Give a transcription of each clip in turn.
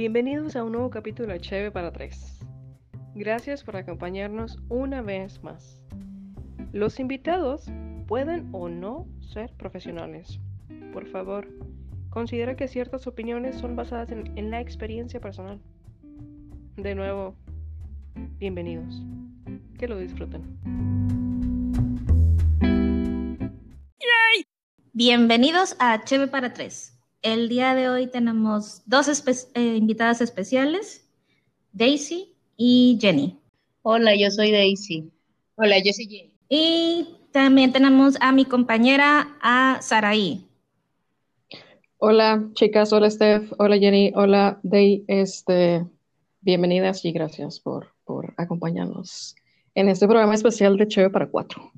Bienvenidos a un nuevo capítulo de Cheve para tres. Gracias por acompañarnos una vez más. Los invitados pueden o no ser profesionales. Por favor, considera que ciertas opiniones son basadas en, en la experiencia personal. De nuevo, bienvenidos. Que lo disfruten. Bienvenidos a Cheve para tres. El día de hoy tenemos dos espe- eh, invitadas especiales, Daisy y Jenny. Hola, yo soy Daisy. Hola, yo soy Jenny. Y también tenemos a mi compañera, a Saraí. Hola chicas, hola Steph, hola Jenny, hola Day, este, bienvenidas y gracias por, por acompañarnos en este programa especial de Cheve para Cuatro.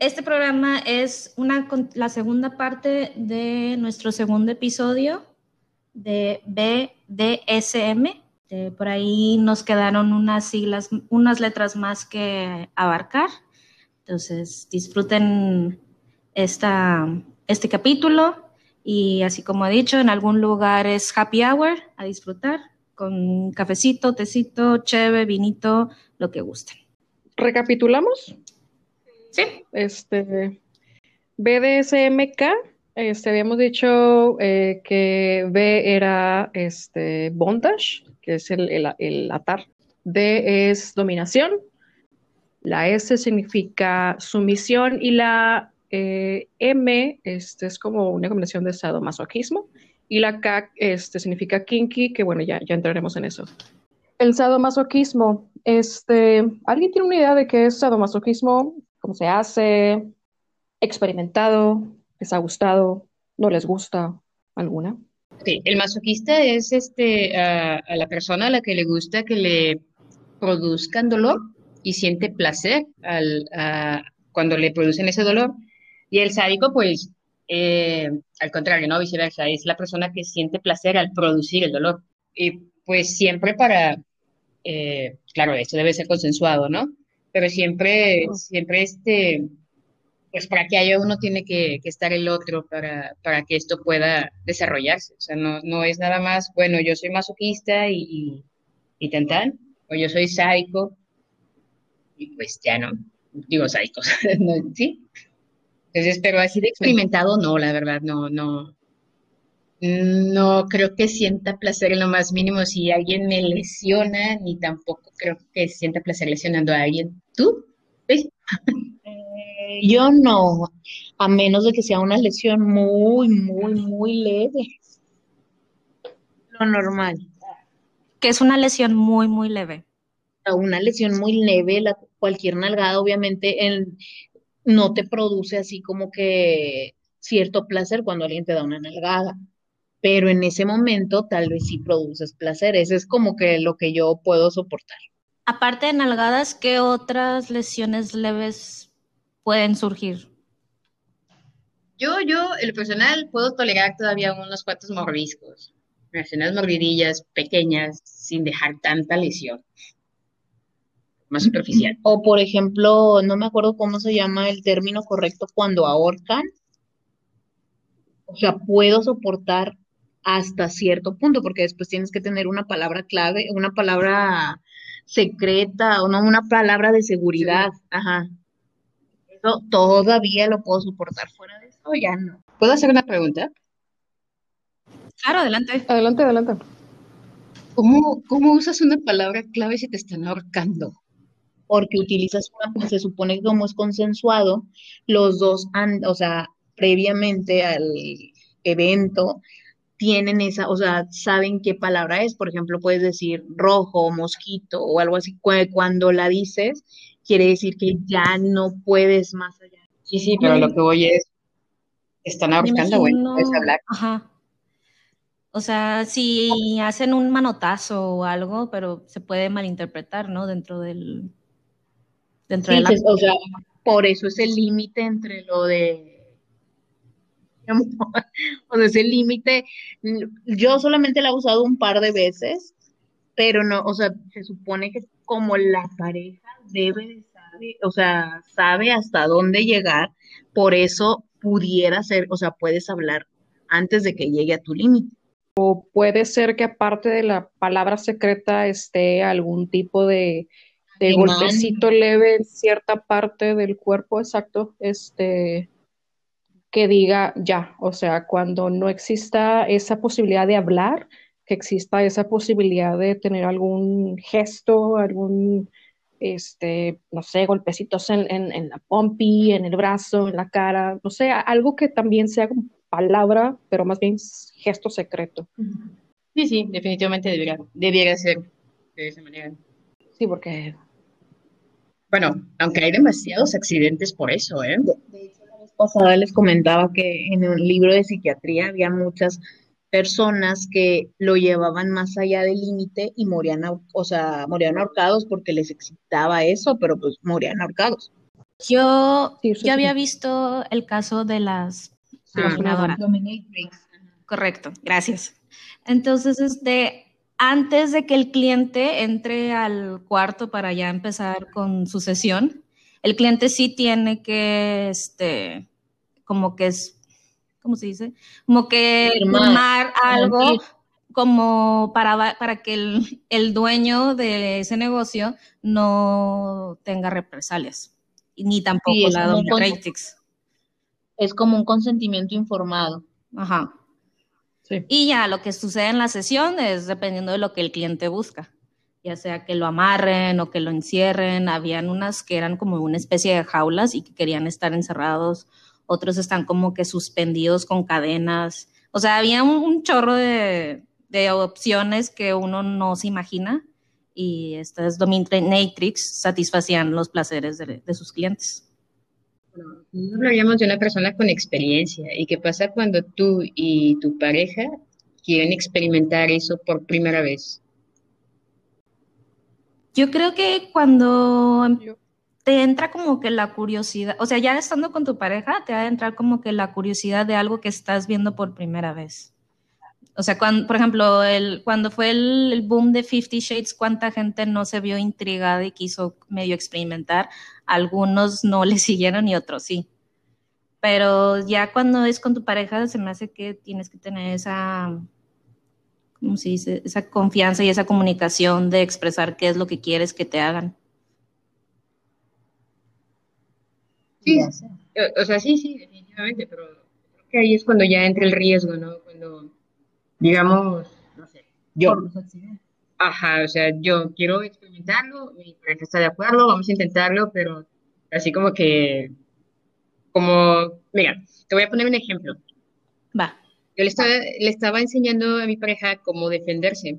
Este programa es una, la segunda parte de nuestro segundo episodio de BDSM. Por ahí nos quedaron unas siglas, unas letras más que abarcar. Entonces, disfruten esta, este capítulo y así como he dicho, en algún lugar es happy hour a disfrutar con cafecito, tecito, cheve, vinito, lo que gusten. ¿Recapitulamos? Sí. Este, BDSMK, este, habíamos dicho eh, que B era este, bondage, que es el, el- atar. D es dominación. La S significa sumisión y la eh, M este, es como una combinación de sadomasoquismo. Y la K este, significa kinky, que bueno, ya, ya entraremos en eso. El sadomasoquismo, este, ¿alguien tiene una idea de qué es sadomasoquismo? ¿Cómo se hace? ¿Experimentado? ¿Les ha gustado? ¿No les gusta alguna? Ok, El masoquista es este, a, la persona a la que le gusta que le produzcan dolor y siente placer al, cuando le producen ese dolor. Y el sádico, pues, eh, al contrario, ¿no? Viceversa, es la persona que siente placer al producir el dolor. Y pues siempre para, eh, claro, esto debe ser consensuado, ¿no? Pero siempre, siempre este, pues para que haya uno tiene que, que estar el otro para, para que esto pueda desarrollarse. O sea, no, no es nada más, bueno, yo soy masoquista y, y, y tan tan, o yo soy sádico y pues ya no, digo no, ¿sí? Entonces, pero así de experimentado, no, la verdad, no, no, no creo que sienta placer en lo más mínimo si alguien me lesiona, ni tampoco creo que sienta placer lesionando a alguien. ¿Tú? ¿Ves? Eh, yo no, a menos de que sea una lesión muy, muy, muy leve. Lo normal. Que es una lesión muy, muy leve. A Una lesión muy leve, la- cualquier nalgada, obviamente, el- no te produce así como que cierto placer cuando alguien te da una nalgada. Pero en ese momento tal vez sí produces placer. Eso es como que lo que yo puedo soportar. Aparte de nalgadas, ¿qué otras lesiones leves pueden surgir? Yo, yo, en lo personal, puedo tolerar todavía unos cuantos mordiscos, unas mordidillas pequeñas, sin dejar tanta lesión, más superficial. O por ejemplo, no me acuerdo cómo se llama el término correcto cuando ahorcan. O sea, puedo soportar hasta cierto punto, porque después tienes que tener una palabra clave, una palabra secreta, o no, una palabra de seguridad. Ajá. Eso todavía lo puedo soportar. Fuera de eso, ya no. ¿Puedo hacer una pregunta? Claro, adelante. Adelante, adelante. ¿Cómo, cómo usas una palabra clave si te están ahorcando? porque utilizas una, pues, se supone que como es consensuado, los dos han, o sea, previamente al evento, tienen esa, o sea, saben qué palabra es. Por ejemplo, puedes decir rojo, mosquito o algo así. Cu- Cuando la dices, quiere decir que ya no puedes más allá. Sí, sí, pero lo que voy es, están ahorcando, güey, puedes hablar. Ajá. O sea, si hacen un manotazo o algo, pero se puede malinterpretar, ¿no? Dentro del, dentro Sí, de la... se- o sea, por eso es el límite entre lo de O sea, ese límite, yo solamente la he usado un par de veces, pero no, o sea, se supone que como la pareja debe de saber, o sea, sabe hasta dónde llegar, por eso pudiera ser, o sea, puedes hablar antes de que llegue a tu límite. O puede ser que aparte de la palabra secreta esté algún tipo de, golpecito leve en cierta parte del cuerpo, exacto, este, que diga ya, o sea, cuando no exista esa posibilidad de hablar, que exista esa posibilidad de tener algún gesto, algún, este, no sé, golpecitos en, en, en la pompi, en el brazo, en la cara, no sé, algo que también sea como palabra, pero más bien gesto secreto. Sí, sí, definitivamente debería, debiera ser de esa manera. Sí, porque Bueno, aunque hay demasiados accidentes por eso, ¿eh? De pasada les comentaba que en un libro de psiquiatría había muchas personas que lo llevaban más allá del límite y morían, o sea, morían ahorcados porque les excitaba eso, pero pues morían ahorcados. Yo, Sí, eso yo sí. había visto el caso de las Ah. Correcto, gracias. Entonces, este, antes de que el cliente entre al cuarto para ya empezar con su sesión, el cliente sí tiene que, este, como que es, ¿cómo se dice? Como que Firmar, algo como para, para que el, el dueño de ese negocio no tenga represalias, ni tampoco Sí, la dominatrix. Es como un consentimiento informado. Ajá. sí. Y ya lo que sucede en la sesión es dependiendo de lo que el cliente busca, ya sea que lo amarren o que lo encierren. Habían unas que eran como una especie de jaulas y que querían estar encerrados, otros están como que suspendidos con cadenas. O sea, había un, chorro de, de opciones que uno no se imagina y estas dominatrix satisfacían los placeres de, de sus clientes. No hablaríamos de una persona con experiencia. ¿Y qué pasa cuando tú y tu pareja quieren experimentar eso por primera vez? Yo creo que cuando em- te entra como que la curiosidad, o sea, ya estando con tu pareja, te va a entrar como que la curiosidad de algo que estás viendo por primera vez. O sea, cuando, por ejemplo, el, cuando fue el, el boom de Fifty Shades, ¿cuánta gente no se vio intrigada y quiso medio experimentar? Algunos no le siguieron y otros sí. Pero ya cuando es con tu pareja, se me hace que tienes que tener esa, ¿cómo se dice? Esa confianza y esa comunicación de expresar qué es lo que quieres que te hagan. Sí, o, o sea, sí, sí, definitivamente, pero creo que ahí es cuando ya entra el riesgo, ¿no? Cuando, digamos, no sé, yo, Por los accidentes. ajá, o sea, yo quiero experimentarlo, mi pareja está de acuerdo, vamos a intentarlo, pero así como que, como, mira, te voy a poner un ejemplo. Va. Yo le estaba, enseñando a mi pareja cómo defenderse.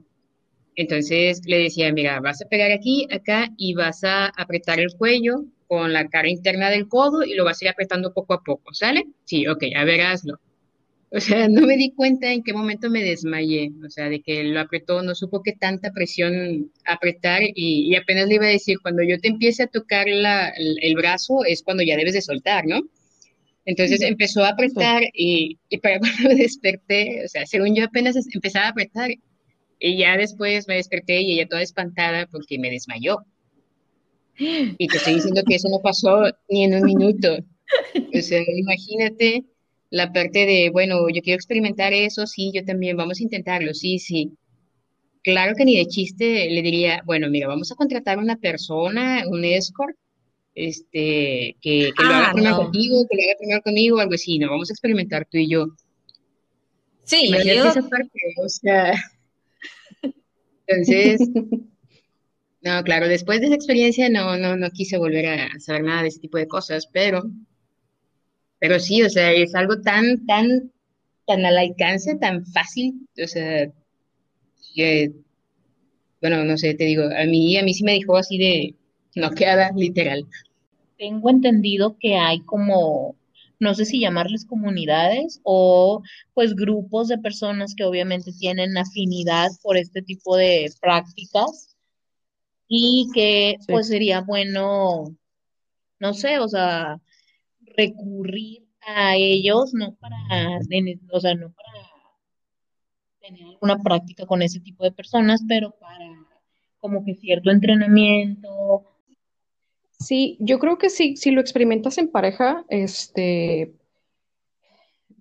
Entonces le decía, mira, vas a pegar aquí, acá y vas a apretar el cuello con la cara interna del codo y lo vas a ir apretando poco a poco, ¿sale? Sí, ok, a ver, hazlo. O sea, no me di cuenta en qué momento me desmayé, o sea, de que lo apretó, no supo qué tanta presión apretar y, y apenas le iba a decir, cuando yo te empiece a tocar la, el, el brazo es cuando ya debes de soltar, ¿no? Entonces empezó a apretar y, y para cuando me desperté, o sea, según yo apenas empezaba a apretar y ya después me desperté y ella toda espantada porque me desmayó. Y te estoy diciendo que eso no pasó ni en un minuto. O sea, imagínate la parte de, bueno, yo quiero experimentar eso, sí, yo también, vamos a intentarlo, sí, sí. Claro que ni de chiste le diría, bueno, mira, vamos a contratar una persona, un escort, este, que, que lo haga Ah, primero no. contigo, que lo haga primero conmigo, algo así, no, vamos a experimentar tú y yo. Sí, yo Imagínate esa parte, o sea, entonces, no, claro, después de esa experiencia no, no, no quise volver a saber nada de ese tipo de cosas, pero, pero sí, o sea, es algo tan, tan, tan al alcance, tan fácil, o sea, que, bueno, no sé, te digo, a mí, a mí sí me dejó así de noqueada, literal. Tengo entendido que hay como, no sé si llamarles comunidades o pues grupos de personas que obviamente tienen afinidad por este tipo de prácticas y que Sí. pues sería bueno, no sé, o sea, recurrir a ellos, no para, o sea, no para tener alguna práctica con ese tipo de personas, pero para como que cierto entrenamiento. Sí, yo creo que sí, si lo experimentas en pareja, este,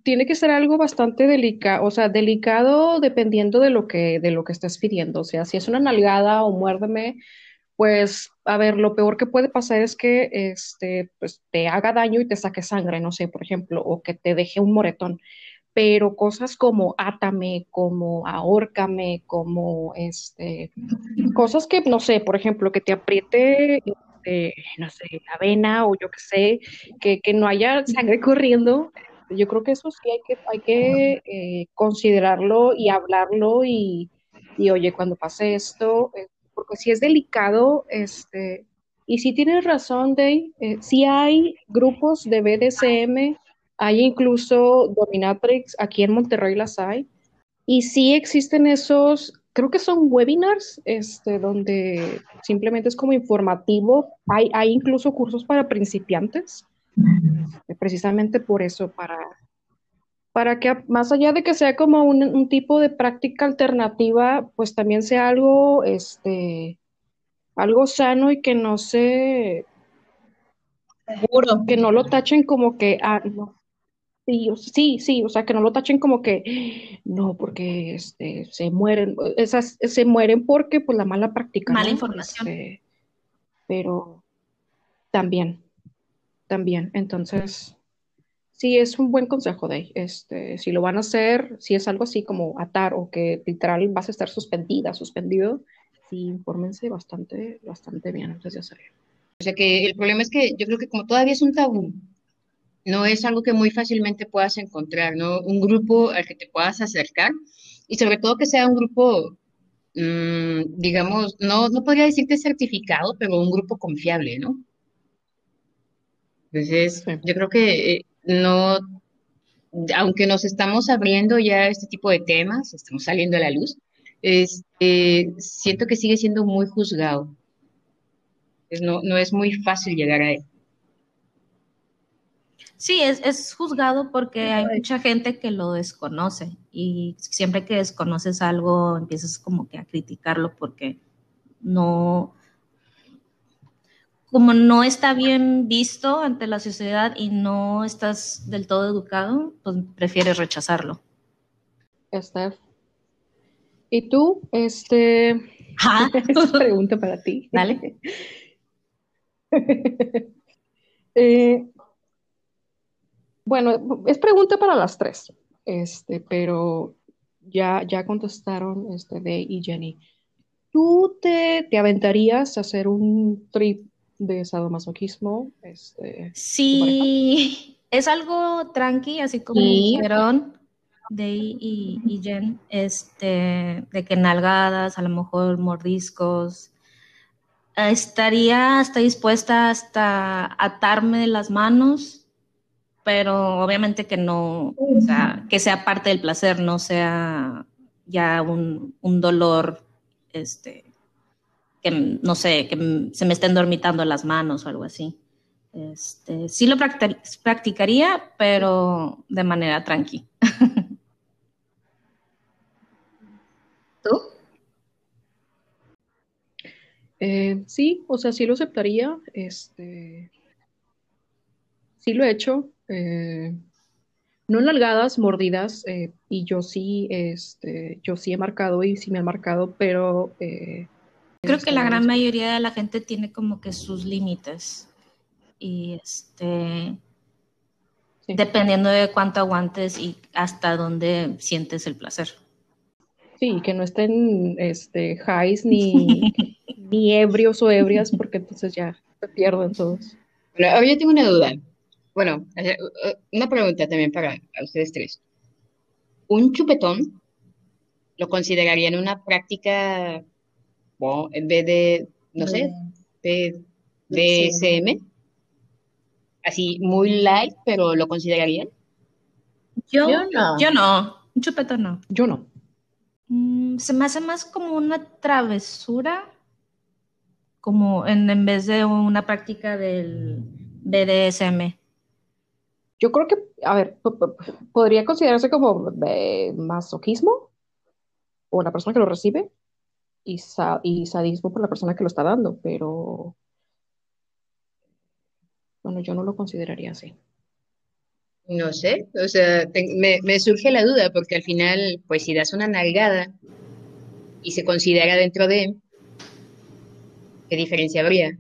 tiene que ser algo bastante delicado, o sea, delicado dependiendo de lo que, de lo que estés pidiendo. O sea, si es una nalgada o muérdeme, pues, a ver, lo peor que puede pasar es que este, pues, te haga daño y te saque sangre, no sé, por ejemplo, o que te deje un moretón. Pero cosas como átame, como ahórcame, como este, cosas que, no sé, por ejemplo, que te apriete no sé, la vena o yo qué sé, que, que, no haya sangre corriendo, yo creo que eso sí hay que, hay que eh, considerarlo y hablarlo y, y, oye, cuando pase esto, eh, porque si es delicado, este, y si tienes razón, Day, eh, si hay grupos de BDSM, hay incluso Dominatrix, aquí en Monterrey las hay, y sí existen esos, creo que son webinars, este, donde simplemente es como informativo, hay, hay incluso cursos para principiantes, precisamente por eso, para, para que más allá de que sea como un, tipo de práctica alternativa, pues también sea algo, este, algo sano y que no se, seguro, que no lo tachen como que, ah, no. Sí, sí, sí, o sea, que no lo tachen como que no, porque este, se mueren, esas se mueren porque pues la mala práctica. Mala información. Este, pero también, también. Entonces, sí, es un buen consejo de este, si lo van a hacer, si es algo así como atar o que literal vas a estar suspendida, suspendido, sí, infórmense bastante, bastante bien antes de hacerlo. O sea que el problema es que yo creo que como todavía es un tabú, no es algo que muy fácilmente puedas encontrar, ¿no? Un grupo al que te puedas acercar y sobre todo que sea un grupo, mmm, digamos, no, no podría decirte certificado, pero un grupo confiable, ¿no? Entonces, yo creo que eh, no, aunque nos estamos abriendo ya este tipo de temas, estamos saliendo a la luz, este, siento que sigue siendo muy juzgado. no, no es muy fácil llegar a él. Sí, es, es, juzgado porque hay mucha gente que lo desconoce y siempre que desconoces algo empiezas como que a criticarlo porque no, como no está bien visto ante la sociedad y no estás del todo educado, pues prefieres rechazarlo. Esther. ¿Y tú? Este. Ah. pregunta para ti. Dale. eh, bueno, es pregunta para las tres, este, pero ya, ya contestaron este, de y Jenny. ¿Tú te, te aventarías a hacer un trip de sadomasoquismo. Este, sí, es algo tranqui, así como dijeron de y, y, Jen, este, de que nalgadas, a lo mejor mordiscos. Estaría hasta dispuesta hasta atarme las manos, pero obviamente que no, o sea, que sea parte del placer, no sea ya un, un dolor este, que no sé, que se me estén dormitando las manos o algo así. Este, sí lo practicaría, pero de manera tranqui. ¿Tú? Eh, sí, o sea, sí lo aceptaría. Este, sí lo he hecho. Eh, no nalgadas, mordidas, eh, y yo sí, este, yo sí he marcado y sí me han marcado, pero eh, Creo que la gran mayoría de la gente tiene como que sus límites. Y este. Dependiendo de cuánto aguantes y hasta dónde sientes el placer. Sí, que no estén este, highs ni, ni ebrios o ebrias, porque entonces ya se pierden todos. Bueno, ahora yo tengo una duda. Bueno, una pregunta también para ustedes tres. ¿Un chupetón lo considerarían una práctica en vez de, no sé, de, DSM. Así, muy light, pero ¿lo considerarían? Yo, no. Yo no. Un chupetón no. Yo no. Mm, se me hace más como una travesura, como en, en vez de una práctica del BDSM. Yo creo que, a ver, podría considerarse como masoquismo o una persona que lo recibe y, sadismo por la persona que lo está dando, pero bueno, yo no lo consideraría así. No sé, o sea, te- me, me surge la duda porque al final, pues si das una nalgada y se considera dentro de, ¿qué diferencia habría?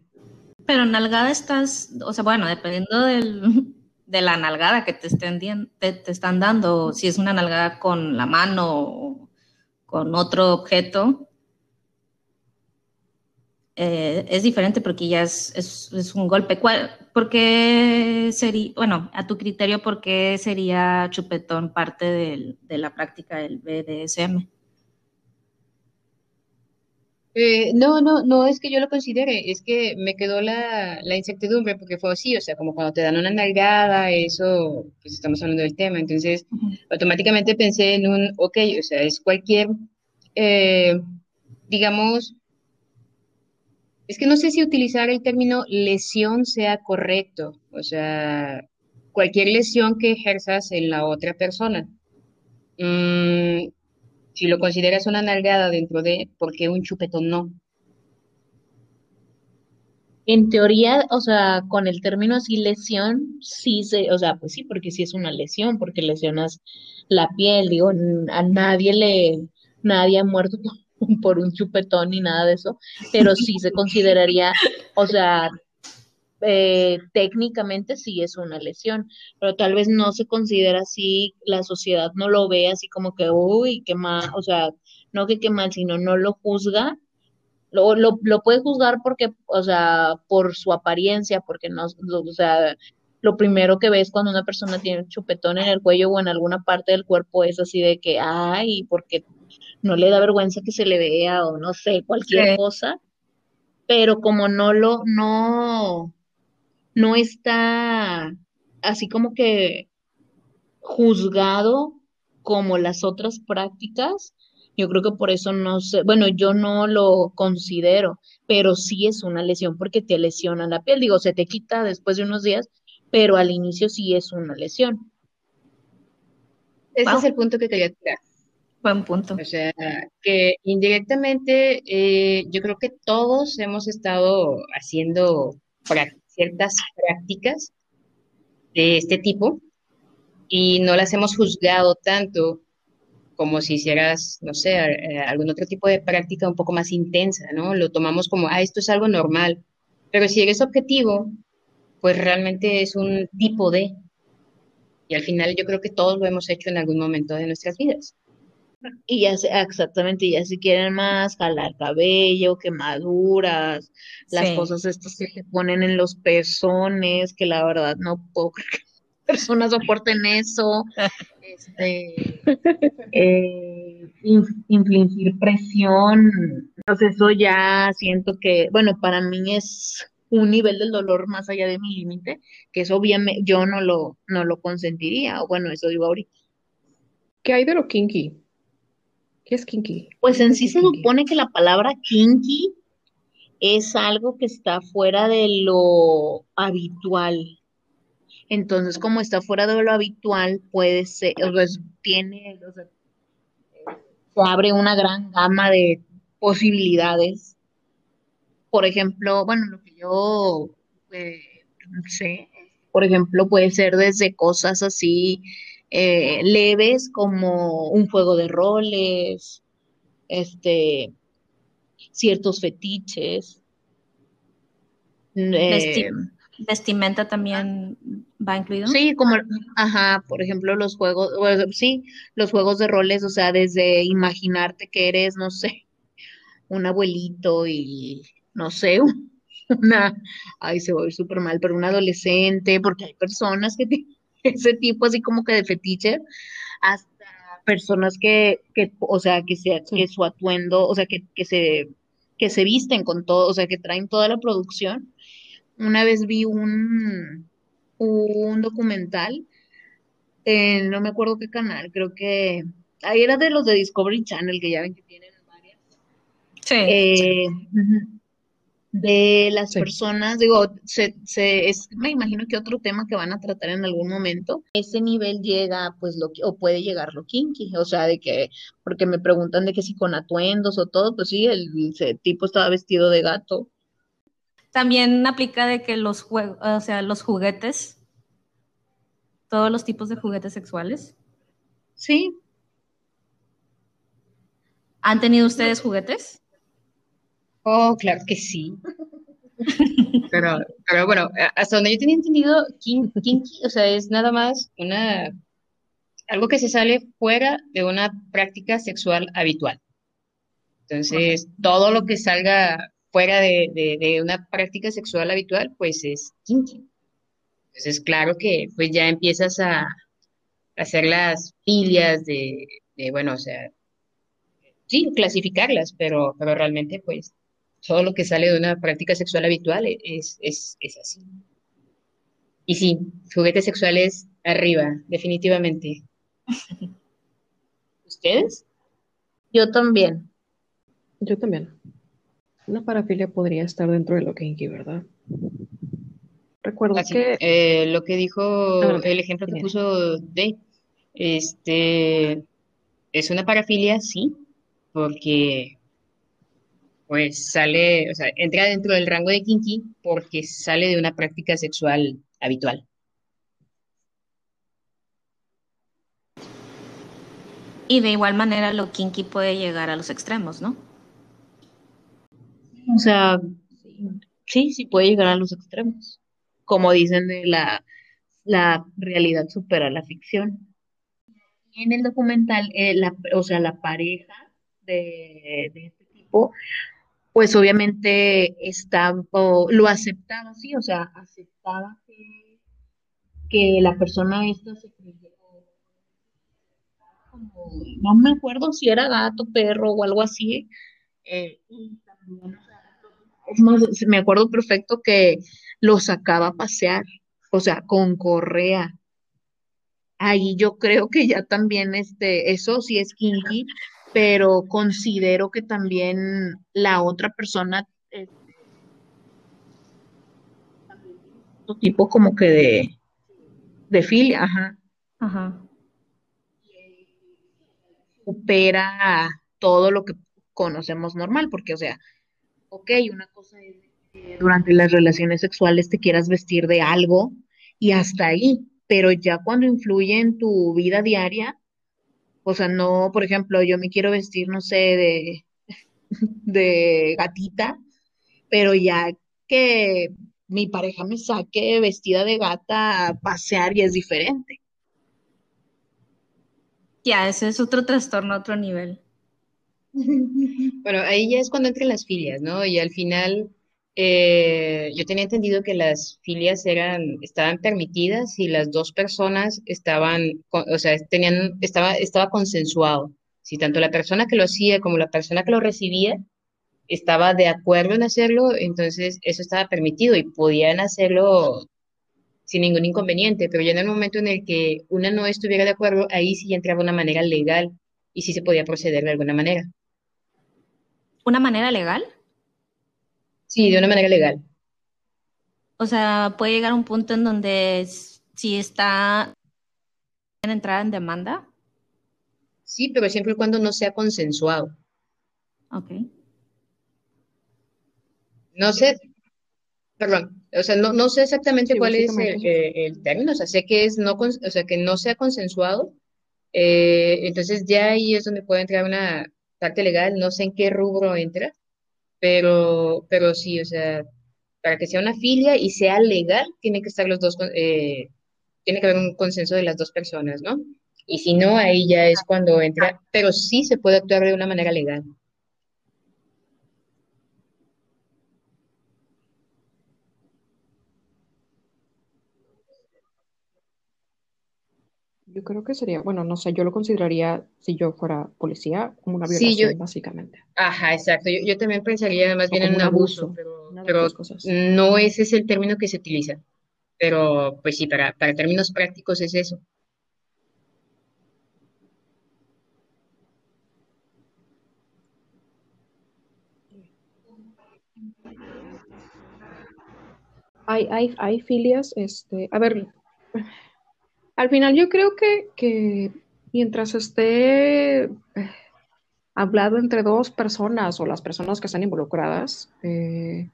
Pero nalgada estás, o sea, bueno, dependiendo del, de la nalgada que te estén te, te están dando, si es una nalgada con la mano o con otro objeto, eh, es diferente porque ya es, es, es un golpe. ¿Cuál, ¿Por qué sería, bueno, a tu criterio, por qué sería chupetón parte del- de la práctica del BDSM? Eh, no, no, no es que yo lo considere, es que me quedó la, la incertidumbre porque fue así, o sea, como cuando te dan una nalgada, eso, pues estamos hablando del tema, entonces automáticamente pensé en un, ok, o sea, es cualquier, eh, digamos, es que no sé si utilizar el término lesión sea correcto, o sea, cualquier lesión que ejerzas en la otra persona. Mm, si lo consideras una nalgada dentro de, ¿por qué un chupetón no? En teoría, o sea, con el término así lesión, sí se, o sea, pues sí, porque sí es una lesión, porque lesionas la piel, digo, a nadie le, nadie ha muerto por un chupetón ni nada de eso, pero sí se consideraría, o sea, eh, técnicamente sí es una lesión, pero tal vez no se considera así, la sociedad no lo ve así como que, uy, qué mal, o sea, no que qué mal, sino no lo juzga. Lo, lo, lo puede juzgar porque, o sea, por su apariencia, porque no, o sea, lo primero que ves cuando una persona tiene un chupetón en el cuello o en alguna parte del cuerpo es así de que, ay, porque no le da vergüenza que se le vea o no sé, cualquier Sí. cosa, pero como no lo, no, no está así como que juzgado como las otras prácticas, yo creo que por eso no sé, bueno, yo no lo considero, pero sí es una lesión porque te lesiona la piel, digo, se te quita después de unos días, pero al inicio sí es una lesión. Ese Wow. es el punto que quería tirar. Buen punto. O sea, que indirectamente eh, yo creo que todos hemos estado haciendo prac- ciertas prácticas de este tipo y no las hemos juzgado tanto como si hicieras, no sé, eh, algún otro tipo de práctica un poco más intensa, ¿no? Lo tomamos como, ah, esto es algo normal. Pero si eres objetivo, pues realmente es un tipo de, y al final yo creo que todos lo hemos hecho en algún momento de nuestras vidas. Y ya se, exactamente, ya si quieren más, jalar cabello, quemaduras, las Sí. cosas estas que te ponen en los pezones, que la verdad no puedo creer que personas soporten eso, este, eh, in- infligir presión, entonces eso ya siento que, bueno, para mí es un nivel del dolor más allá de mi límite, que eso obviamente yo no lo, no lo consentiría, o bueno, eso digo ahorita. ¿Qué hay de lo kinky? ¿Qué es kinky? Pues en ¿Qué sí se kinky? supone que la palabra kinky es algo que está fuera de lo habitual. Entonces, como está fuera de lo habitual, puede ser, o sea, tiene, o sea, se abre una gran gama de posibilidades. Por ejemplo, bueno, lo que yo eh, sé, por ejemplo, puede ser desde cosas así eh, leves como un juego de roles, este, ciertos fetiches. Vesti- eh, vestimenta también va incluido. Sí, como, ajá, por ejemplo, los juegos, bueno, sí, los juegos de roles, o sea, desde imaginarte que eres, no sé, un abuelito y, no sé, una, ay, se va a oír súper mal, pero un adolescente, porque hay personas que tienen ese tipo así como que de fetiche, hasta personas que, que o sea, que, se, Sí. que su atuendo, o sea, que, que se, que se visten con todo, o sea, que traen toda la producción. Una vez vi un, un documental, en, no me acuerdo qué canal, creo que, ahí era de los de Discovery Channel, que ya ven que tienen varias Sí. eh, ujú, de las Sí. personas, digo, se, se, es, me imagino que otro tema que van a tratar en algún momento, ese nivel llega, pues, lo, que- o puede llegar lo kinky, o sea, de que, porque me preguntan de que si con atuendos o todo, pues sí, el, ese tipo estaba vestido de gato, También aplica de que los juegos, o sea, los juguetes todos los tipos de juguetes sexuales? Sí, ¿Han tenido ustedes juguetes? Oh, claro que sí. Pero, pero bueno, hasta donde yo tenía entendido, kin- kinky, o sea, es nada más una, algo que se sale fuera de una práctica sexual habitual. Entonces, todo lo que salga fuera de, de- de una práctica sexual habitual, pues es kinky. Entonces, claro que pues ya empiezas a, a hacer las filias de, de, bueno, o sea, sí, clasificarlas, pero, pero realmente pues todo lo que sale de una práctica sexual habitual es, es, es así. Y sí, juguetes sexuales arriba, definitivamente. ¿Ustedes? yo también. Yo también. Una parafilia podría estar dentro de lo kinky, ¿verdad? Recuerdo Así, que eh, lo que dijo, el ejemplo que puso de, este, es una parafilia, sí, porque pues sale, o sea, entra dentro del rango de kinky porque sale de una práctica sexual habitual. Y de igual manera lo kinky puede llegar a los extremos, ¿no? O sea, sí, sí puede llegar a los extremos. Como dicen de la, la realidad supera la ficción. En el documental, eh, la, o sea, la pareja de, de este tipo, pues obviamente estaba, lo aceptaba, sí, o sea, aceptaba que, que la persona esta se creyera como, no me acuerdo si era gato, perro o algo así. eh, y también, o sea, es más, me acuerdo perfecto que lo sacaba a pasear, o sea, con correa. Ahí yo creo que ya también este, eso sí es kinky, pero considero que también la otra persona tiene cierto tipo como que de, de filia, ajá, Ajá. supera todo lo que conocemos normal, porque, o sea, ok, una cosa es que durante las relaciones sexuales te quieras vestir de algo y hasta ahí, pero ya cuando influye en tu vida diaria, o sea, no, por ejemplo, yo me quiero vestir, no sé, de, de gatita, pero ya que mi pareja me saque vestida de gata a pasear y es diferente. Ya, ese es otro trastorno, otro nivel. Bueno, ahí ya es cuando entran las filias, ¿no? Y al final, eh, yo tenía entendido que las filias eran, estaban permitidas si las dos personas estaban, o sea, tenían, estaba, estaba consensuado. Si tanto la persona que lo hacía como la persona que lo recibía estaba de acuerdo en hacerlo, entonces eso estaba permitido y podían hacerlo sin ningún inconveniente, pero ya en el momento en el que una no estuviera de acuerdo, ahí sí entraba una manera legal y sí se podía proceder de alguna manera. ¿Una manera legal? Sí, de una manera legal. O sea, puede llegar a un punto en donde si está en entrar en demanda. Sí, pero siempre y cuando no sea consensuado. Ok. No sé, perdón, o sea, no, no sé exactamente Sí, cuál es el, eh, el término, o sea, sé que es no, o sea, que no sea consensuado, eh, entonces ya ahí es donde puede entrar una parte legal, no sé en qué rubro entra, pero, pero sí, o sea, para que sea una filia y sea legal, tiene que estar los dos, eh, tiene que haber un consenso de las dos personas, ¿no? Y si no, ahí ya es cuando entra, pero sí se puede actuar de una manera legal. Yo creo que sería, bueno, no sé, yo lo consideraría, si yo fuera policía, como una Sí, yo, violación, básicamente. Ajá, exacto. Yo, yo también pensaría más O bien en un abuso, abuso, pero, cosas. no ese es el término que se utiliza. Pero pues sí, para, para términos prácticos es eso. Hay, hay, hay filias, este, a ver, al final yo creo que, que mientras esté eh, hablado entre dos personas o las personas que están involucradas, eh,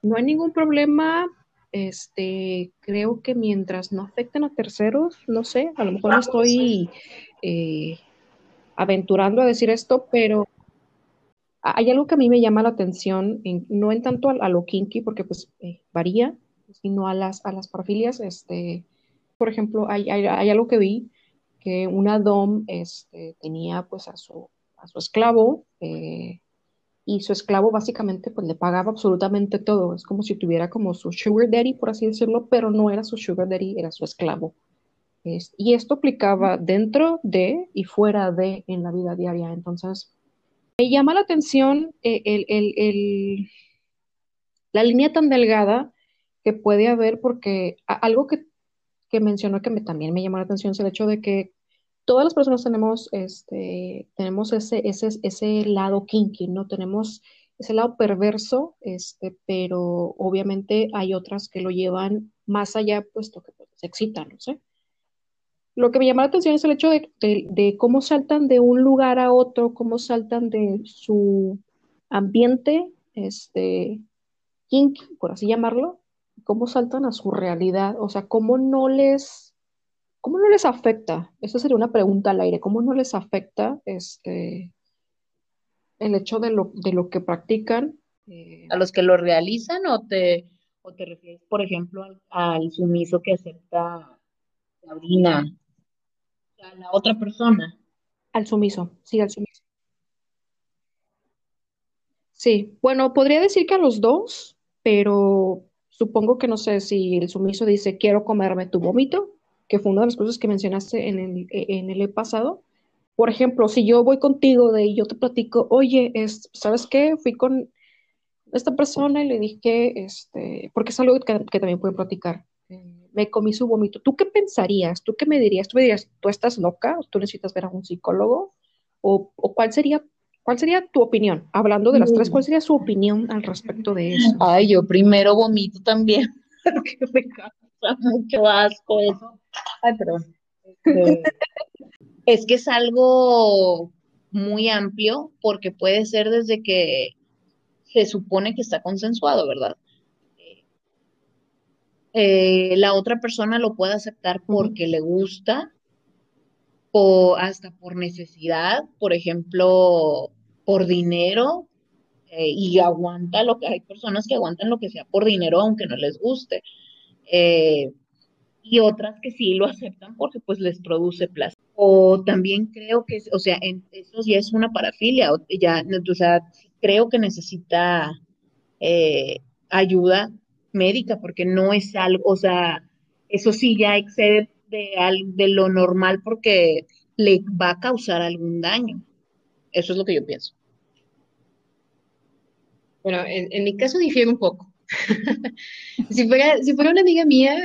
no hay ningún problema este, creo que mientras no afecten a terceros, no sé, a lo mejor me estoy eh, aventurando a decir esto, pero hay algo que a mí me llama la atención, no en tanto a, lo kinky, porque pues eh, varía, sino a las, a las parafilias. Este, por ejemplo, hay, algo que vi, que una dom este, tenía pues a su, a su esclavo, eh, y su esclavo básicamente pues le pagaba absolutamente todo. Es como si tuviera como su sugar daddy, por así decirlo, pero no era su sugar daddy, era su esclavo. y esto aplicaba dentro de y fuera de en la vida diaria. Entonces, me llama la atención eh, el, la línea tan delgada que puede haber, porque algo que, mencionó que me, también me llamó la atención es el hecho de que todas las personas tenemos, este, tenemos ese, ese, ese lado kinky, ¿no? Tenemos ese lado perverso, este, pero obviamente hay otras que lo llevan más allá, puesto que pues, se excitan, no sé. Lo que me llama la atención es el hecho de, cómo saltan de un lugar a otro, cómo saltan de su ambiente, este, kinky, por así llamarlo, cómo saltan a su realidad, o sea, cómo no les, cómo no les afecta, esa sería una pregunta al aire, cómo no les afecta este, el hecho de lo, de lo que practican. Eh, ¿A los que lo realizan o te, o te refieres, por ejemplo, al, sumiso que acepta Sabrina a la otra persona. Al sumiso, sí, al sumiso. Sí, bueno, podría decir que a los dos, pero supongo que no sé si el sumiso dice quiero comerme tu vómito, que fue una de las cosas que mencionaste en el, en el pasado. Por ejemplo, si yo voy contigo de y yo te platico, oye, es, ¿sabes qué? Fui con esta persona y le dije, este, porque es algo que, también pueden platicar. Eh, me comí su vómito. ¿Tú qué pensarías? ¿Tú qué me dirías? ¿Tú me dirías, tú estás loca? ¿Tú necesitas ver a un psicólogo? ¿O, cuál sería ¿Cuál sería tu opinión? Hablando de las tres, ¿cuál sería su opinión al respecto de eso? Ay, yo primero vomito también, porque me causa mucho asco eso. Ay, perdón. Este, es que es algo muy amplio porque puede ser desde que se supone que está consensuado, ¿verdad? Eh, la otra persona lo puede aceptar porque le gusta o hasta por necesidad, por ejemplo, por dinero eh, y aguanta lo que hay personas que aguantan lo que sea por dinero aunque no les guste. Eh, y otras que sí lo aceptan porque pues les produce placer. O también creo que, o sea, eso ya es una parafilia, ya, o sea, creo que necesita ayuda médica, porque no es algo, o sea, eso sí ya excede de, de lo normal porque le va a causar algún daño. Eso es lo que yo pienso. Bueno, en, mi caso difiere un poco. si, fuera, si fuera una amiga mía,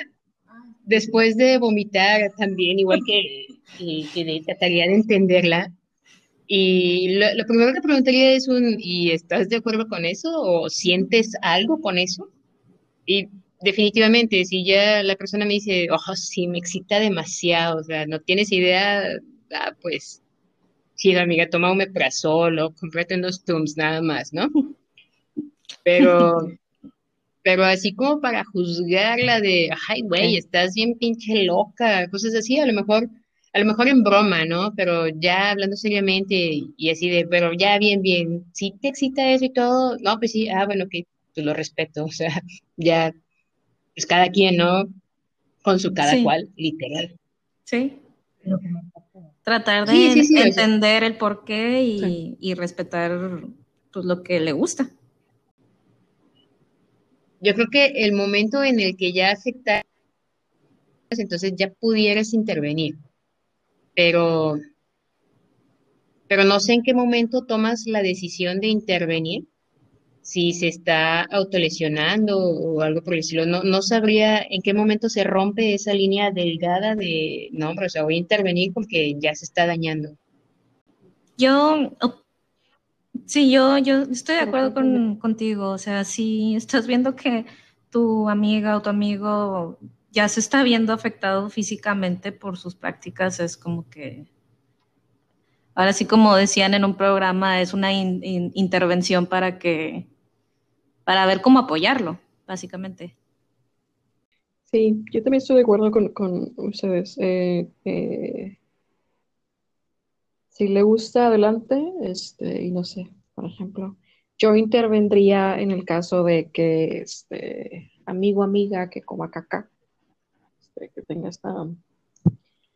después de vomitar también, igual que, trataría de entenderla, y lo, primero que preguntaría es un, ¿y estás de acuerdo con eso? ¿O sientes algo con eso? Y definitivamente, si ya la persona me dice, ojo, sí, me excita demasiado, o sea, no tienes idea, ah, pues, sí, amiga, toma un meprazol o cómprate unos Tums nada más, ¿no? Pero, pero así como para juzgarla de, ay, güey, estás bien pinche loca, cosas así, a lo mejor, a lo mejor en broma, ¿no? Pero ya hablando seriamente y así de, pero ya bien, bien, si te excita eso y todo, no, pues sí, ah, bueno, que pues lo respeto, o sea, ya, pues cada quien, ¿no? Con su cada cual, literal. Sí. Tratar de entender el porqué y, y respetar pues lo que le gusta. Yo creo que el momento en el que ya aceptas, entonces ya pudieras intervenir. Pero, pero no sé en qué momento tomas la decisión de intervenir si se está autolesionando o algo por el estilo. No, no sabría en qué momento se rompe esa línea delgada de, no, pero o sea, voy a intervenir porque ya se está dañando. Yo, sí, yo, yo estoy de acuerdo con, contigo. O sea, si estás viendo que tu amiga o tu amigo ya se está viendo afectado físicamente por sus prácticas, es como que Ahora sí, como decían en un programa, es una intervención para que para ver cómo apoyarlo, básicamente. Sí, yo también estoy de acuerdo con, con ustedes. Eh, eh, si le gusta, adelante, este, y no sé, por ejemplo, yo intervendría en el caso de que este amigo, amiga que coma caca, este, que tenga esta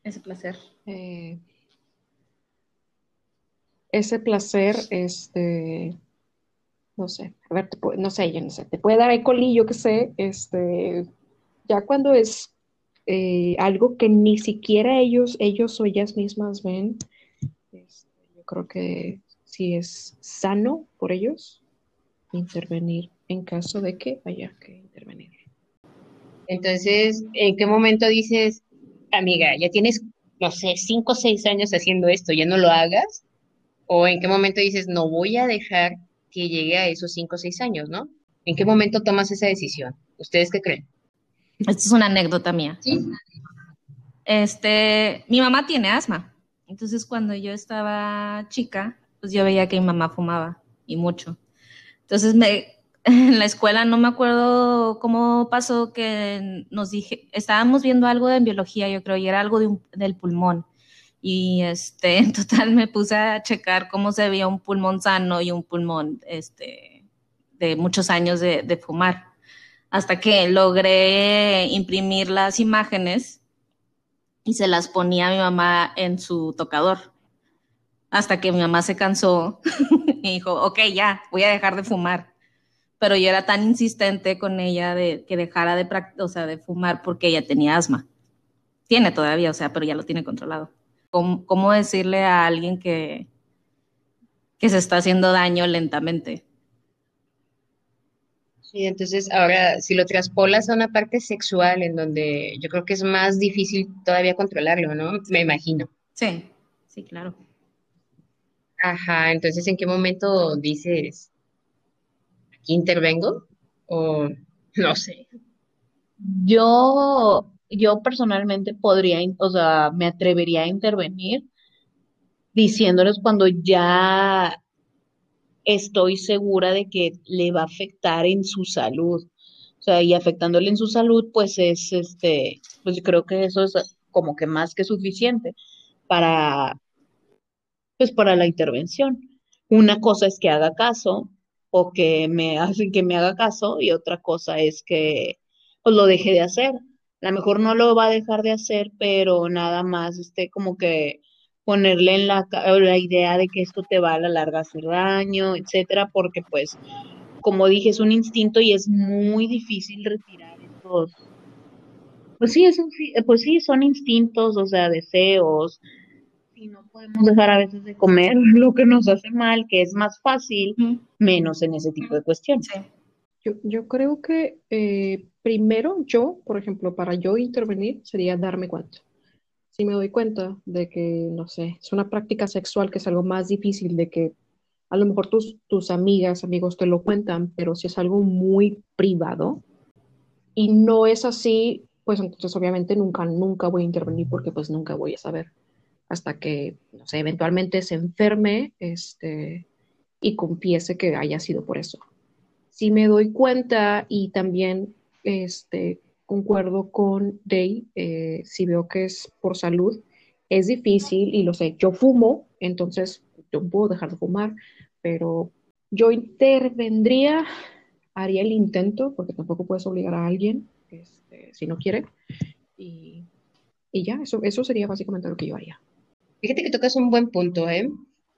Ese placer. eh, ese placer, este, no sé, a ver, te puede- no sé, yo no sé, te puede dar el colillo que sé, este, ya cuando es eh, algo que ni siquiera ellos, ellos o ellas mismas ven, yo creo que sí es sano por ellos intervenir en caso de que haya que intervenir. Entonces, ¿en qué momento dices, amiga, ya tienes, no sé, cinco o seis años haciendo esto, ya no lo hagas? ¿O en qué momento dices, no voy a dejar que llegue a esos cinco o seis años, ¿no? ¿En qué momento tomas esa decisión? ¿Ustedes qué creen? Esta es una anécdota mía. Sí. Este, mi mamá tiene asma. Entonces, cuando yo estaba chica, pues yo veía que mi mamá fumaba y mucho. Entonces, en la escuela no me acuerdo cómo pasó que nos dije, estábamos viendo algo de biología, yo creo, y era algo de del pulmón. Y este, en total me puse a checar cómo se veía un pulmón sano y un pulmón este, de muchos años de fumar. Hasta que logré imprimir las imágenes y se las ponía a mi mamá en su tocador. Hasta que mi mamá se cansó y dijo, ok, ya, voy a dejar de fumar. Pero yo era tan insistente con ella de que dejara de, o sea, de fumar porque ella tenía asma. Tiene todavía, o sea, pero ya lo tiene controlado. ¿Cómo, cómo decirle a alguien que, que se está haciendo daño lentamente? Sí, entonces ahora si lo traspolas a una parte sexual en donde yo creo que es más difícil todavía controlarlo, ¿no? Me imagino. Sí, sí, claro. Ajá, entonces ¿en qué momento dices, aquí intervengo? O no sé. Yo, yo personalmente podría, o sea, me atrevería a intervenir diciéndoles cuando ya estoy segura de que le va a afectar en su salud. O sea, y afectándole en su salud, pues es este, pues creo que eso es como que más que suficiente para, pues para la intervención. Una cosa es que haga caso o que me hacen que me haga caso y otra cosa es que pues lo deje de hacer. A lo mejor no lo va a dejar de hacer, pero nada más este como que ponerle en la, la idea de que esto te va a la larga a hacer daño, etcétera, porque pues como dije, es un instinto y es muy difícil retirar estos. Pues sí, es un sí- pues sí, son instintos, o sea, deseos. Y no podemos dejar a veces de comer lo que nos hace mal, que es más fácil, menos en ese tipo de cuestiones. Yo, yo creo que eh, primero yo, por ejemplo, para yo intervenir sería darme cuenta. Si me doy cuenta de que, no sé, es una práctica sexual que es algo más difícil de que a lo mejor tus, tus amigas, amigos te lo cuentan, pero si es algo muy privado y no es así, pues entonces obviamente nunca, nunca voy a intervenir porque pues nunca voy a saber hasta que, no sé, eventualmente se enferme, este, y confiese que haya sido por eso. Si me doy cuenta y también este, concuerdo con Day, eh, si veo que es por salud, es difícil y lo sé, yo fumo, entonces yo puedo dejar de fumar, pero yo intervendría, haría el intento, porque tampoco puedes obligar a alguien este, si no quiere, y, y ya, eso, eso sería básicamente lo que yo haría. Fíjate que tocas un buen punto, ¿eh?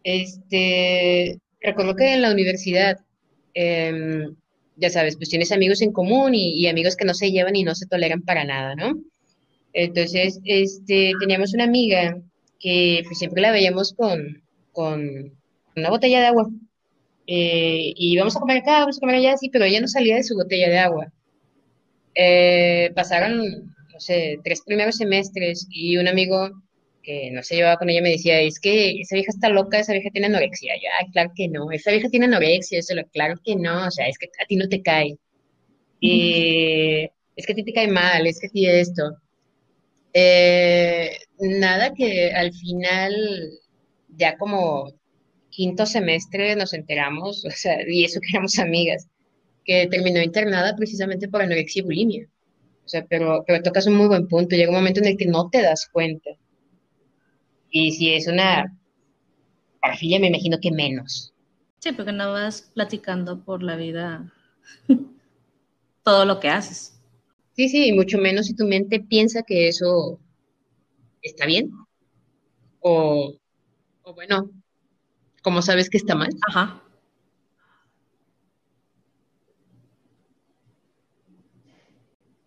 Este, recuerdo que en la universidad, em, ya sabes, pues tienes amigos en común y, y amigos que no se llevan y no se toleran para nada, ¿no? Entonces, este, teníamos una amiga que pues, siempre la veíamos con, con una botella de agua. Eh, y vamos a comer acá, vamos a comer allá, sí, pero ella no salía de su botella de agua. Eh, pasaron, no sé, tres primeros semestres y un amigo no se llevaba con ella me decía, es que esa vieja está loca, esa vieja tiene anorexia. Yo, "Ay, claro que no, esa vieja tiene anorexia, eso, claro que no, o sea, es que a ti no te cae. Eh, es que a ti te cae mal, es que a ti esto. Eh, nada que al final, ya como quinto semestre nos enteramos, o sea, y eso que éramos amigas, que terminó internada precisamente por anorexia y bulimia. O sea, pero, pero tocas un muy buen punto. Llega un momento en el que no te das cuenta. Y si es una parafilia, me imagino que menos. Sí, porque no vas platicando por la vida todo lo que haces. Sí, sí, y mucho menos si tu mente piensa que eso está bien. O, o bueno, como sabes que está mal. Ajá.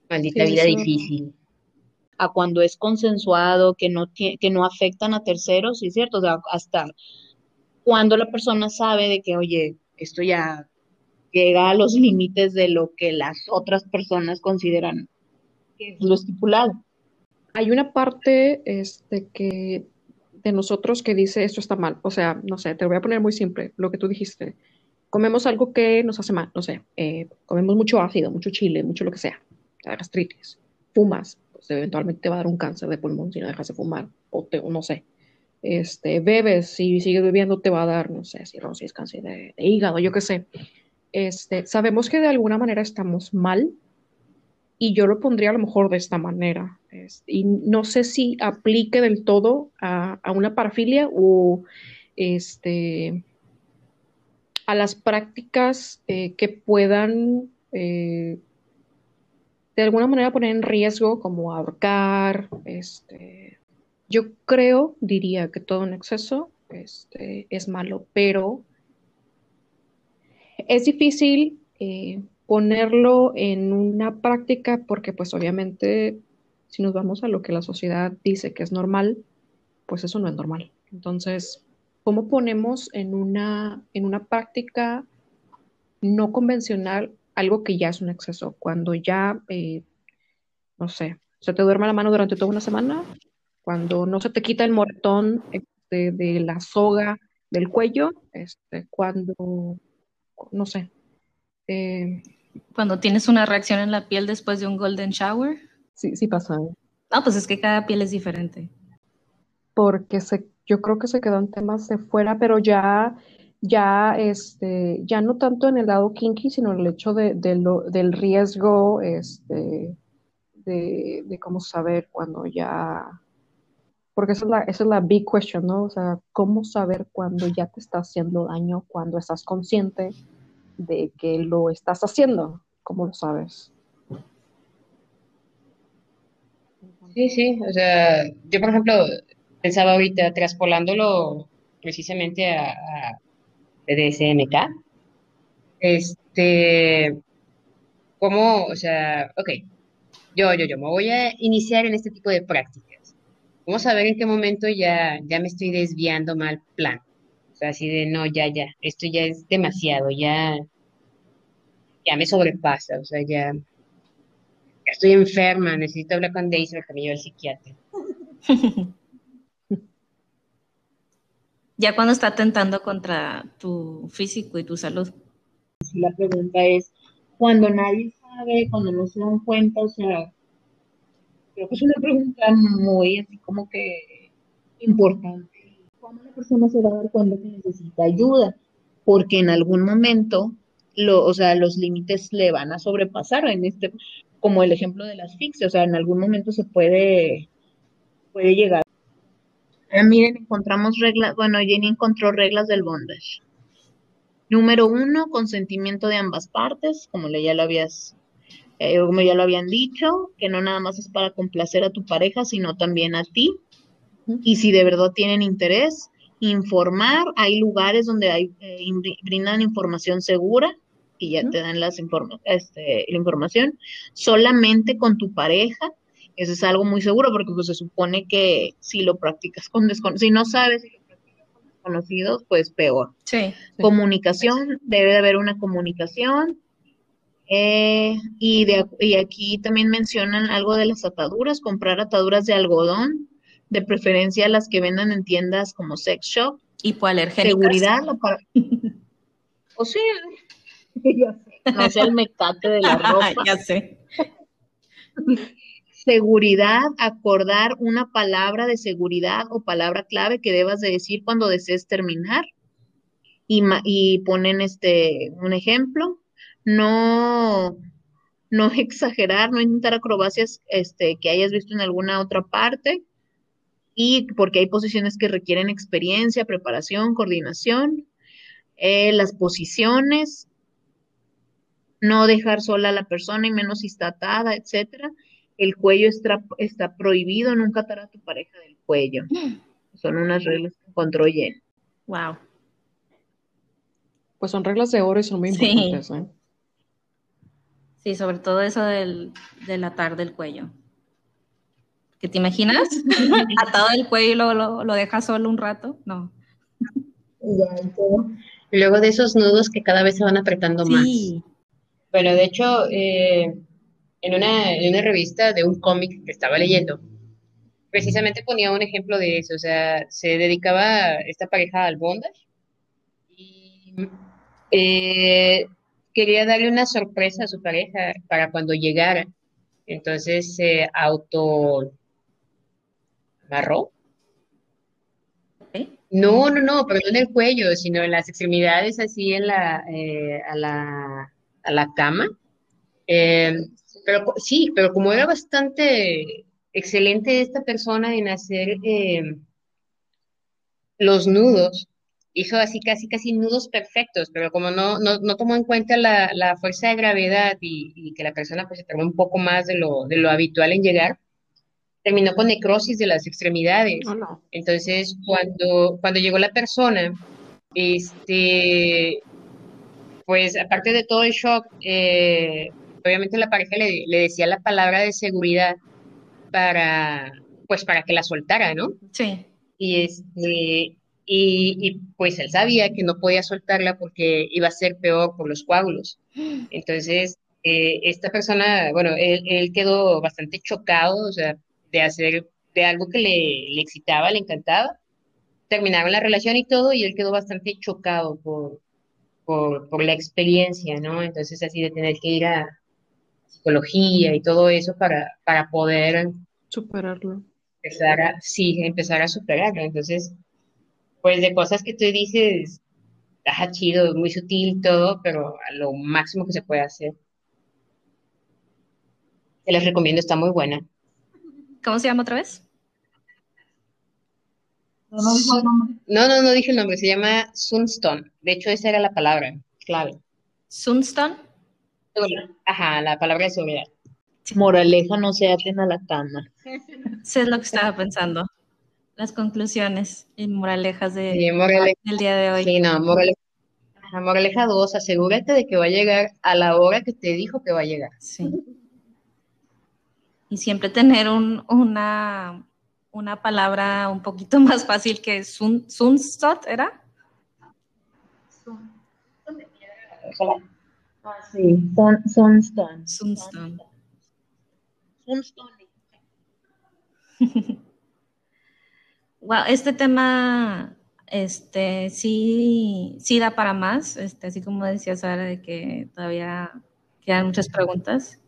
Maldita Sí, vida sí. difícil. A cuando es consensuado, que no, que no afectan a terceros, sí es cierto, o sea, hasta cuando la persona sabe de que, oye, esto ya llega a los límites de lo que las otras personas consideran que es lo estipulado. Hay una parte este, que de nosotros que dice esto está mal. O sea, no sé, te lo voy a poner muy simple, lo que tú dijiste. Comemos algo que nos hace mal, no sé, eh, comemos mucho ácido, mucho chile, mucho lo que sea, gastritis. Fumas, pues eventualmente te va a dar un cáncer de pulmón si no dejas de fumar, o te- no sé. Este, bebes, si sigues bebiendo te va a dar, no sé, cirrosis, cáncer de, hígado, yo qué sé. Este, sabemos que de alguna manera estamos mal, y yo lo pondría a lo mejor de esta manera. Y no sé si aplique del todo a, a una parafilia o este, a las prácticas eh, que puedan eh, de alguna manera poner en riesgo, como ahorcar. Este, yo creo, diría que todo en exceso este, es malo, pero es difícil eh, ponerlo en una práctica porque pues obviamente si nos vamos a lo que la sociedad dice que es normal, pues eso no es normal. Entonces, ¿cómo ponemos en una, en una práctica no convencional algo que ya es un exceso? Cuando ya, eh, no sé, se te duerme la mano durante toda una semana, cuando no se te quita el moretón este, de la soga del cuello, este, cuando, no sé, eh, Cuando tienes una reacción en la piel después de un golden shower. sí, sí pasa. No, pues es que cada piel es diferente. porque se, yo creo que se quedó en temas de fuera, pero ya, ya, este, ya no tanto en el lado kinky, sino en el hecho de, de lo- del riesgo, este, de, de cómo saber cuando ya, porque esa es la, esa es la big question, ¿no? O sea, cómo saber cuando ya te está haciendo daño, cuando estás consciente de que lo estás haciendo, ¿cómo lo sabes? Sí, sí, o sea, yo por ejemplo pensaba ahorita traspolándolo precisamente a, a BDSMK, este, cómo, o sea, ok, yo, yo, yo me voy a iniciar en este tipo de prácticas. ¿Cómo saber en qué momento ya, ya me estoy desviando mal plan? O sea, así de, no, ya, ya, esto ya es demasiado, ya, ya me sobrepasa, o sea, ya, ya estoy enferma, necesito hablar con Daisy para que me lleve al psiquiatra. Ya cuando está tentando contra tu físico y tu salud. La pregunta es, cuando nadie sabe, cuando no se dan cuenta, o sea, creo que es una pregunta muy así como que importante. ¿Cómo la persona se va a dar cuenta que necesita ayuda? Porque en algún momento, o sea, los límites le van a sobrepasar en este, como el ejemplo de la asfixia, o sea, en algún momento se puede, puede llegar. Ah, miren, encontramos reglas, bueno, Jenny encontró reglas del bondage. Número uno, consentimiento de ambas partes, como le- ya lo habías, eh, como ya lo habían dicho, que no nada más es para complacer a tu pareja, sino también a ti. Y si de verdad tienen interés, informar, hay lugares donde hay, eh, in- brindan información segura y ya te dan las informa- este, la información, solamente con tu pareja. Eso es algo muy seguro porque pues se supone que si lo practicas con desconocidos, si no sabes si lo practicas con desconocidos, pues peor. Sí. Comunicación, debe de haber una comunicación. eh, y, de, y aquí también mencionan algo de las ataduras, comprar ataduras de algodón, de preferencia las que vendan en tiendas como sex shop. Hipoalergénicas. Seguridad, la para- o sea, ya sé, no sea el mecate de la ropa. ya sé. Seguridad, acordar una palabra de seguridad o palabra clave que debas de decir cuando desees terminar. Y, y ponen este un ejemplo. No, no exagerar, no intentar acrobacias este, que hayas visto en alguna otra parte y porque hay posiciones que requieren experiencia, preparación, coordinación, eh, las posiciones, no dejar sola a la persona y menos si está atada, etcétera. El cuello está, está prohibido, nunca atar a tu pareja del cuello. Son unas reglas que encontró Jen. Wow. Pues son reglas de oro y son muy importantes. Sí, ¿eh? sí sobre todo eso del, del atar del cuello. ¿Que te imaginas? Atado del cuello y luego lo, lo dejas solo un rato. No. Ya, y luego de esos nudos que cada vez se van apretando más. Bueno, de hecho, eh, en, una, en una revista de un cómic que estaba leyendo, precisamente ponía un ejemplo de eso, o sea, se dedicaba esta pareja al bondage y eh, quería darle una sorpresa a su pareja para cuando llegara. Entonces se auto amarró. No, no, no, pero no en el cuello, sino en las extremidades, así en la, eh, a, la a la cama. Pero sí, pero como era bastante excelente esta persona en hacer eh, los nudos, hizo así casi casi nudos perfectos, pero como no, no, tomó en cuenta la, fuerza de gravedad y, que la persona pues se tardó un poco más de lo, de lo habitual en llegar, terminó con necrosis de las extremidades. Oh, Entonces, cuando, cuando llegó la persona, este, pues aparte de todo el shock, eh, obviamente la pareja le, le, decía la palabra de seguridad para, pues para que la soltara, ¿no? Sí. Y este, y, y, pues él sabía que no podía soltarla porque iba a ser peor por los coágulos. Entonces, eh, esta persona, bueno, él, él, quedó bastante chocado, o sea, de hacer, de algo que le, le excitaba, le encantaba. Terminaron la relación y todo, y él quedó bastante chocado por, por, por la experiencia, ¿no? Entonces, así de tener que ir a psicología y todo eso para, para poder superarlo. Empezar a, sí, empezar a superarlo. Entonces, pues de cosas que tú dices, está chido, muy sutil todo, pero a lo máximo que se puede hacer. Te las recomiendo, está muy buena. ¿Cómo se llama otra vez? No, no, no, dije el nombre, se llama Sunstone. De hecho, esa era la palabra clave. ¿Sunstone? Ajá, la palabra de seguridad. Moraleja, no se aten a la cama. Eso es lo que estaba pensando. Las conclusiones y moralejas de, del día de hoy. Sí, no, moraleja, moraleja 2, asegúrate de que va a llegar a la hora que te dijo que va a llegar. Sí. Y siempre tener un, una, una palabra un poquito más fácil que sun, Sunstot, ¿era? Ah, sí, Sunstone. Sunstone. Sunstone. wow, este tema este sí, sí da para más, este, así como decía Sara, de que todavía quedan muchas preguntas.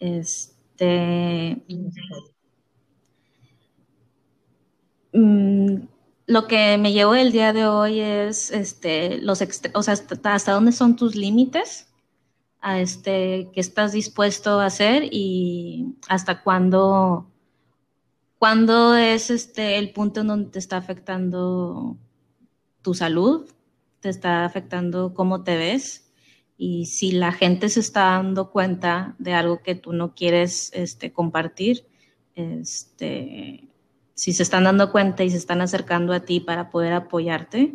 Este Mm, lo que me llevo el día de hoy es este, los o sea, hasta, dónde son tus límites, a este, qué estás dispuesto a hacer y hasta cuándo, cuándo es este, el punto en donde te está afectando tu salud, te está afectando cómo te ves y si la gente se está dando cuenta de algo que tú no quieres este, compartir, este, si se están dando cuenta y se están acercando a ti para poder apoyarte,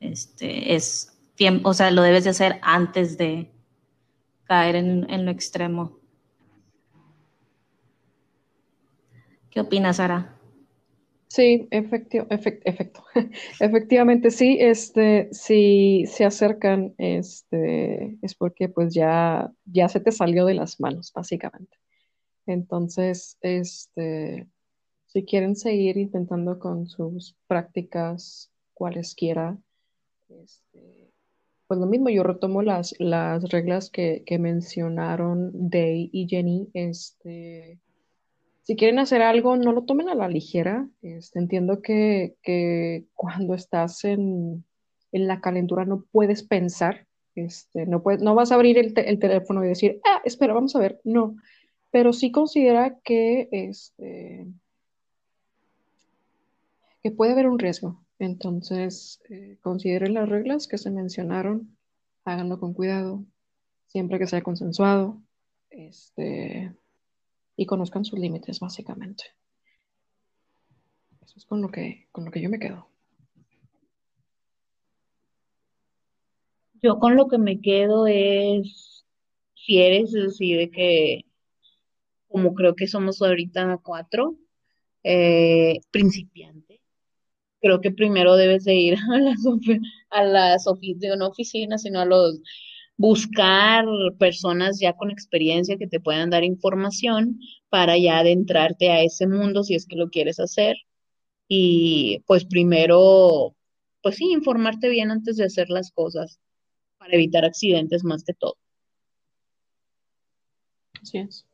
este, es o sea, lo debes de hacer antes de caer en, lo extremo. ¿Qué opinas, Sara? Sí, efectivo, efecto. efectivamente, sí, este, si se acercan, este, es porque pues ya, ya se te salió de las manos, básicamente. Entonces, este, si quieren seguir intentando con sus prácticas cualesquiera, este, pues lo mismo, yo retomo las, las reglas que, mencionaron Day y Jenny. Este, si quieren hacer algo, no lo tomen a la ligera. Este, entiendo que, cuando estás en, en, la calentura no puedes pensar Este, no, puedes, no vas a abrir el, el teléfono y decir, ah, espera, vamos a ver. No, pero sí considera que, este, que puede haber un riesgo. Entonces, eh, consideren las reglas que se mencionaron, háganlo con cuidado, siempre que sea consensuado, este, y conozcan sus límites, básicamente. Eso es con lo que, con lo que yo me quedo. Yo con lo que me quedo es, si eres decir de que, como creo que somos ahorita cuatro, eh, principiante, creo que primero debes de ir a las, a las oficinas, no oficinas, sino a los buscar personas ya con experiencia que te puedan dar información para ya adentrarte a ese mundo si es que lo quieres hacer. Y pues primero, pues sí, informarte bien antes de hacer las cosas para evitar accidentes más que todo. Así es.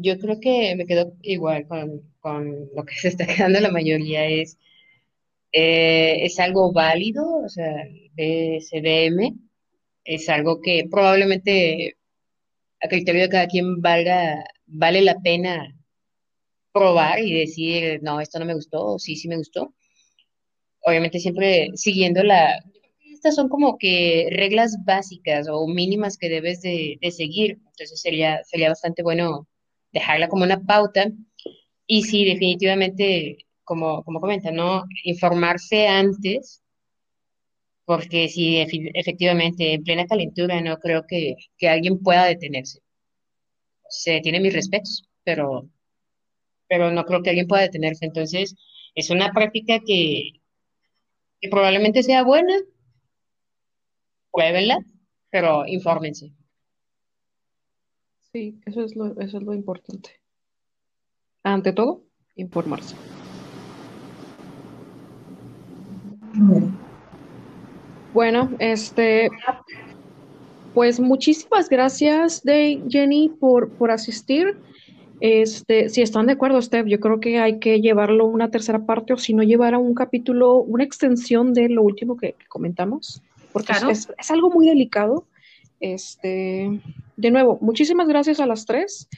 yo creo que me quedo igual con, con, lo que se está quedando la mayoría es, eh, es algo válido, o sea, de CDM, es algo que probablemente a criterio de cada quien valga, vale la pena probar y decir, no, esto no me gustó, o sí, sí me gustó. Obviamente siempre siguiendo la, estas son como que reglas básicas o mínimas que debes de, seguir. Entonces sería, sería bastante bueno dejarla como una pauta. Y sí, definitivamente, como, como comenta, ¿no? Informarse antes, porque si efectivamente en plena calentura no creo que, que alguien pueda detenerse. Se tiene mis respetos, pero, pero no creo que alguien pueda detenerse. Entonces, es una práctica que, que probablemente sea buena, pruébenla, pero infórmense. Sí, eso es lo, eso es lo importante. Ante todo, informarse. Bueno, este, pues muchísimas gracias de Jenny por, por asistir. Este, si están de acuerdo, Steph, yo creo que hay que llevarlo una tercera parte o si no llevar a un capítulo, una extensión de lo último que comentamos porque es, algo muy delicado. Este, de nuevo, muchísimas gracias a las tres.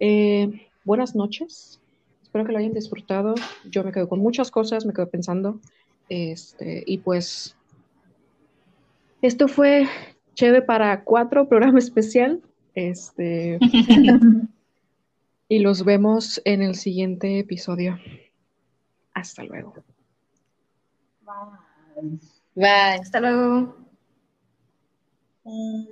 Eh, buenas noches. Espero que lo hayan disfrutado. Yo me quedo con muchas cosas, me quedo pensando. Este, y pues, esto fue chévere para cuatro, programa especial. Este, y los vemos en el siguiente episodio. Hasta luego. Bye. Bye. Hasta luego. Um,